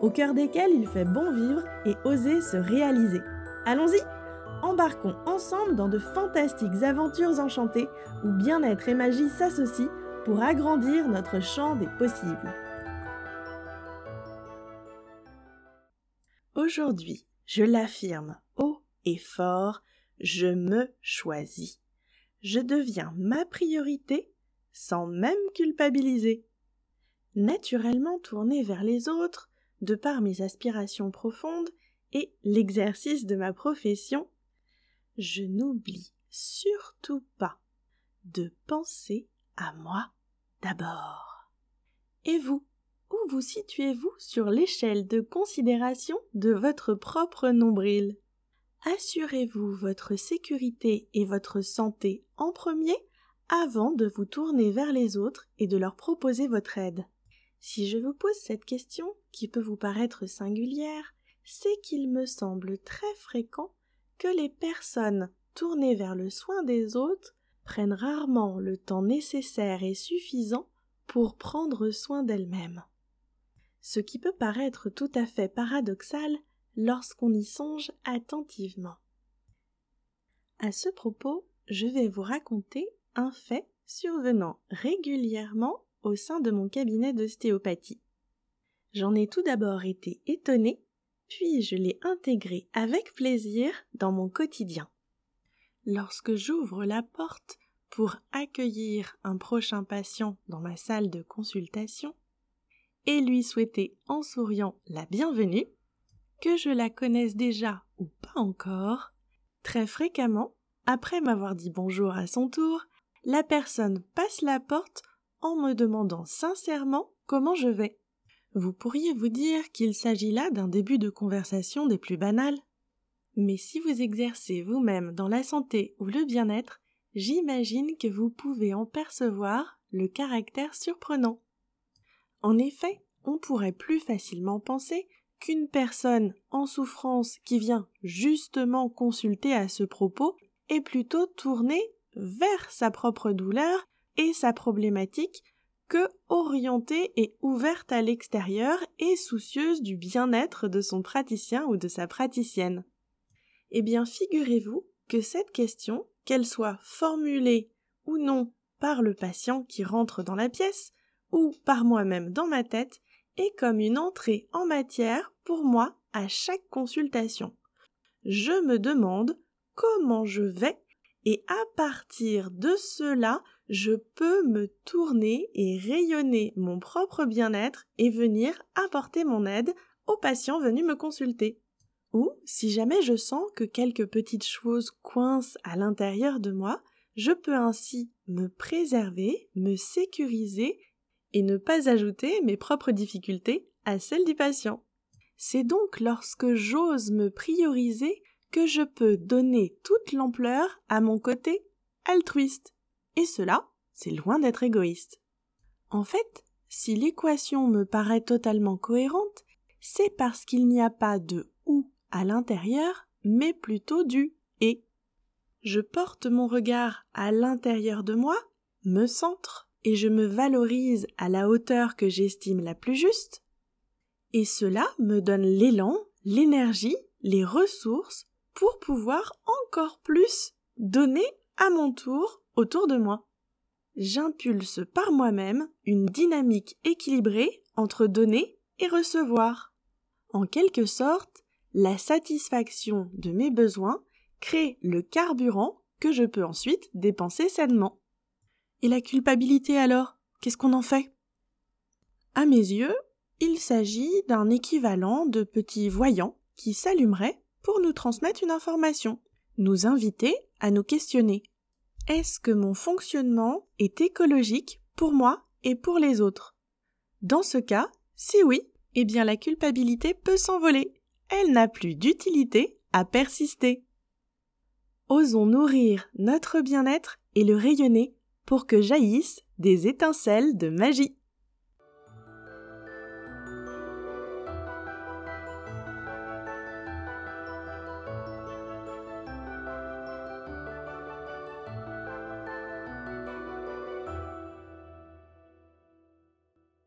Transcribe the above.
au cœur desquels il fait bon vivre et oser se réaliser. Allons-y Embarquons ensemble dans de fantastiques aventures enchantées où bien-être et magie s'associent pour agrandir notre champ des possibles. Aujourd'hui, je l'affirme haut et fort, je me choisis. Je deviens ma priorité sans même culpabiliser. Naturellement tourné vers les autres, de par mes aspirations profondes et l'exercice de ma profession, je n'oublie surtout pas de penser à moi d'abord. Et vous, où vous situez-vous sur l'échelle de considération de votre propre nombril? Assurez-vous votre sécurité et votre santé en premier avant de vous tourner vers les autres et de leur proposer votre aide. Si je vous pose cette question, qui peut vous paraître singulière, c'est qu'il me semble très fréquent que les personnes tournées vers le soin des autres prennent rarement le temps nécessaire et suffisant pour prendre soin d'elles-mêmes. Ce qui peut paraître tout à fait paradoxal lorsqu'on y songe attentivement. À ce propos, je vais vous raconter un fait survenant régulièrement au sein de mon cabinet d'ostéopathie. J'en ai tout d'abord été étonnée, puis je l'ai intégré avec plaisir dans mon quotidien. Lorsque j'ouvre la porte pour accueillir un prochain patient dans ma salle de consultation et lui souhaiter en souriant la bienvenue, que je la connaisse déjà ou pas encore, très fréquemment, après m'avoir dit bonjour à son tour, la personne passe la porte en me demandant sincèrement comment je vais. Vous pourriez vous dire qu'il s'agit là d'un début de conversation des plus banales. Mais si vous exercez vous-même dans la santé ou le bien-être, j'imagine que vous pouvez en percevoir le caractère surprenant. En effet, on pourrait plus facilement penser qu'une personne en souffrance qui vient justement consulter à ce propos est plutôt tournée vers sa propre douleur et sa problématique que orientée et ouverte à l'extérieur et soucieuse du bien-être de son praticien ou de sa praticienne. Eh bien, figurez-vous que cette question, qu'elle soit formulée ou non par le patient qui rentre dans la pièce, ou par moi-même dans ma tête, est comme une entrée en matière pour moi à chaque consultation. Je me demande comment je vais et à partir de cela, je peux me tourner et rayonner mon propre bien-être et venir apporter mon aide aux patients venus me consulter. Ou, si jamais je sens que quelques petites choses coincent à l'intérieur de moi, je peux ainsi me préserver, me sécuriser et ne pas ajouter mes propres difficultés à celles du patient. C'est donc lorsque j'ose me prioriser que je peux donner toute l'ampleur à mon côté altruiste. Et cela, c'est loin d'être égoïste. En fait, si l'équation me paraît totalement cohérente, c'est parce qu'il n'y a pas de ou à l'intérieur, mais plutôt du et. Je porte mon regard à l'intérieur de moi, me centre, et je me valorise à la hauteur que j'estime la plus juste, et cela me donne l'élan, l'énergie, les ressources pour pouvoir encore plus donner à mon tour autour de moi. J'impulse par moi-même une dynamique équilibrée entre donner et recevoir. En quelque sorte, la satisfaction de mes besoins crée le carburant que je peux ensuite dépenser sainement. Et la culpabilité alors, qu'est-ce qu'on en fait? À mes yeux, il s'agit d'un équivalent de petits voyants qui s'allumeraient pour nous transmettre une information, nous inviter à nous questionner. Est-ce que mon fonctionnement est écologique pour moi et pour les autres? Dans ce cas, si oui, eh bien la culpabilité peut s'envoler. Elle n'a plus d'utilité à persister. Osons nourrir notre bien-être et le rayonner pour que jaillissent des étincelles de magie.